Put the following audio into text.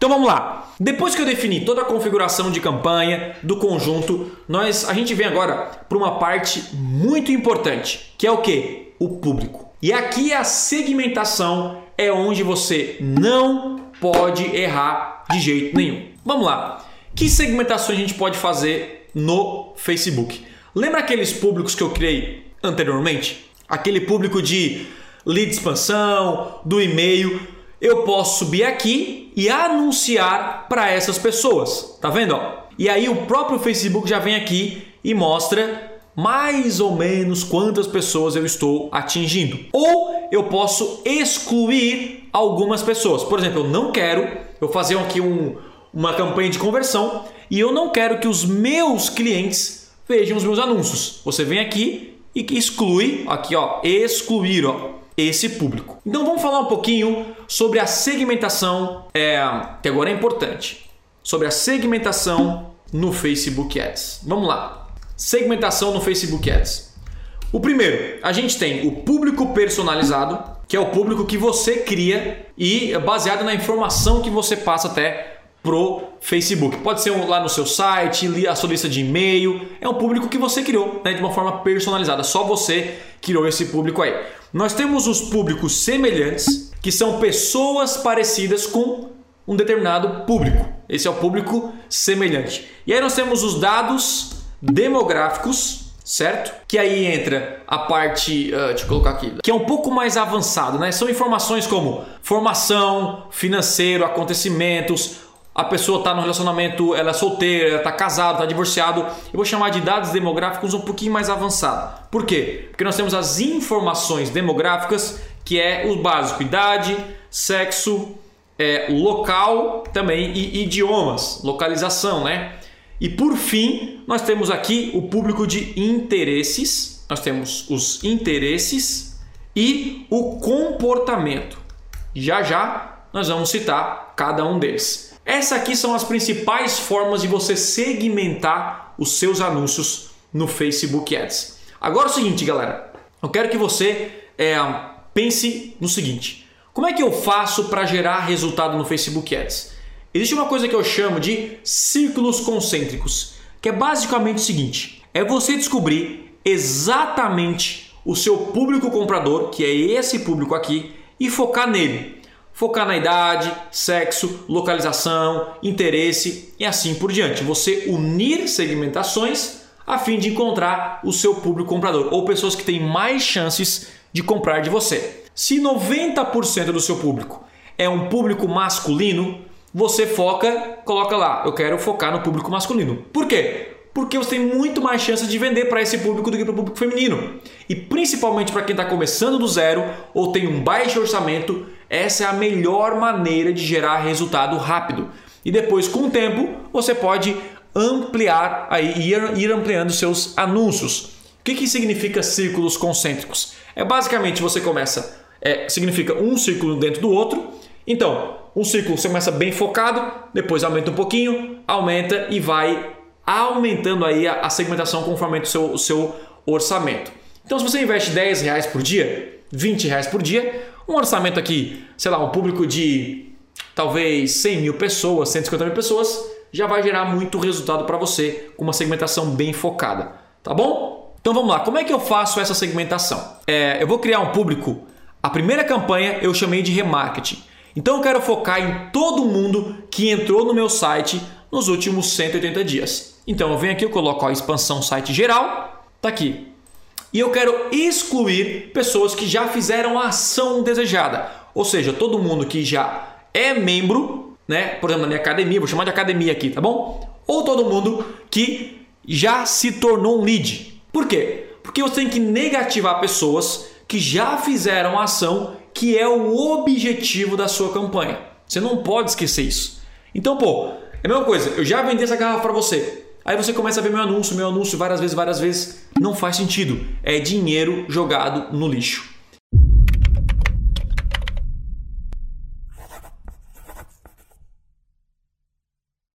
Então vamos lá. Depois que eu defini toda a configuração de campanha do conjunto, nós a gente vem agora para uma parte muito importante, que é o que? O público. E aqui a segmentação é onde você não pode errar de jeito nenhum. Vamos lá. Que segmentações a gente pode fazer no Facebook? Lembra aqueles públicos que eu criei anteriormente? Aquele público de lead expansão, do e-mail. Eu posso subir aqui e anunciar para essas pessoas. Tá vendo? E aí o próprio Facebook já vem aqui e mostra mais ou menos quantas pessoas eu estou atingindo. Ou eu posso excluir algumas pessoas. Por exemplo, eu não quero eu fazer aqui um, uma campanha de conversão e eu não quero que os meus clientes vejam os meus anúncios. Você vem aqui e exclui, aqui ó, excluir ó, esse público. Então vamos falar um pouquinho sobre a segmentação, é, que agora é importante, sobre a segmentação no Facebook Ads. Vamos lá segmentação no Facebook Ads. O primeiro, a gente tem o público personalizado, que é o público que você cria e é baseado na informação que você passa até pro Facebook. Pode ser lá no seu site, a sua lista de e-mail. É um público que você criou né, de uma forma personalizada. Só você criou esse público aí. Nós temos os públicos semelhantes, que são pessoas parecidas com um determinado público. Esse é o público semelhante. E aí nós temos os dados demográficos, certo? Que aí entra a parte, uh, deixa eu colocar aqui, que é um pouco mais avançado, né? São informações como formação, financeiro, acontecimentos, a pessoa está no relacionamento, ela é solteira, está casada, está divorciado. Eu vou chamar de dados demográficos um pouquinho mais avançado. Por quê? Porque nós temos as informações demográficas, que é o básico: idade, sexo, é, local também e idiomas, localização, né? E por fim, nós temos aqui o público de interesses. Nós temos os interesses e o comportamento. Já já nós vamos citar cada um deles. Essas aqui são as principais formas de você segmentar os seus anúncios no Facebook Ads. Agora é o seguinte, galera. Eu quero que você é, pense no seguinte: como é que eu faço para gerar resultado no Facebook Ads? Existe uma coisa que eu chamo de círculos concêntricos, que é basicamente o seguinte: é você descobrir exatamente o seu público comprador, que é esse público aqui, e focar nele. Focar na idade, sexo, localização, interesse e assim por diante. Você unir segmentações a fim de encontrar o seu público comprador ou pessoas que têm mais chances de comprar de você. Se 90% do seu público é um público masculino, você foca, coloca lá, eu quero focar no público masculino. Por quê? Porque você tem muito mais chance de vender para esse público do que para o público feminino. E principalmente para quem está começando do zero ou tem um baixo orçamento, essa é a melhor maneira de gerar resultado rápido. E depois, com o tempo, você pode ampliar aí, ir, ampliando seus anúncios. O que, que significa círculos concêntricos? É basicamente você começa, é, significa um círculo dentro do outro. Então, um ciclo você começa bem focado, depois aumenta um pouquinho, aumenta e vai aumentando aí a, segmentação conforme o seu, o seu orçamento. Então, se você investe 10 reais por dia, 20 reais por dia, um orçamento aqui, sei lá, um público de talvez 100 mil pessoas, 150 mil pessoas, já vai gerar muito resultado para você com uma segmentação bem focada, tá bom? Então vamos lá, como é que eu faço essa segmentação? É, eu vou criar um público. A primeira campanha eu chamei de remarketing. Então eu quero focar em todo mundo que entrou no meu site nos últimos 180 dias. Então eu venho aqui, eu coloco a expansão site geral, tá aqui. E eu quero excluir pessoas que já fizeram a ação desejada. Ou seja, todo mundo que já é membro, né? Por exemplo, na minha academia, vou chamar de academia aqui, tá bom? Ou todo mundo que já se tornou um lead. Por quê? Porque você tem que negativar pessoas que já fizeram a ação que é o objetivo da sua campanha. Você não pode esquecer isso. Então, pô, é a mesma coisa, eu já vendi essa garrafa para você. Aí você começa a ver meu anúncio, meu anúncio várias vezes, várias vezes. Não faz sentido. É dinheiro jogado no lixo.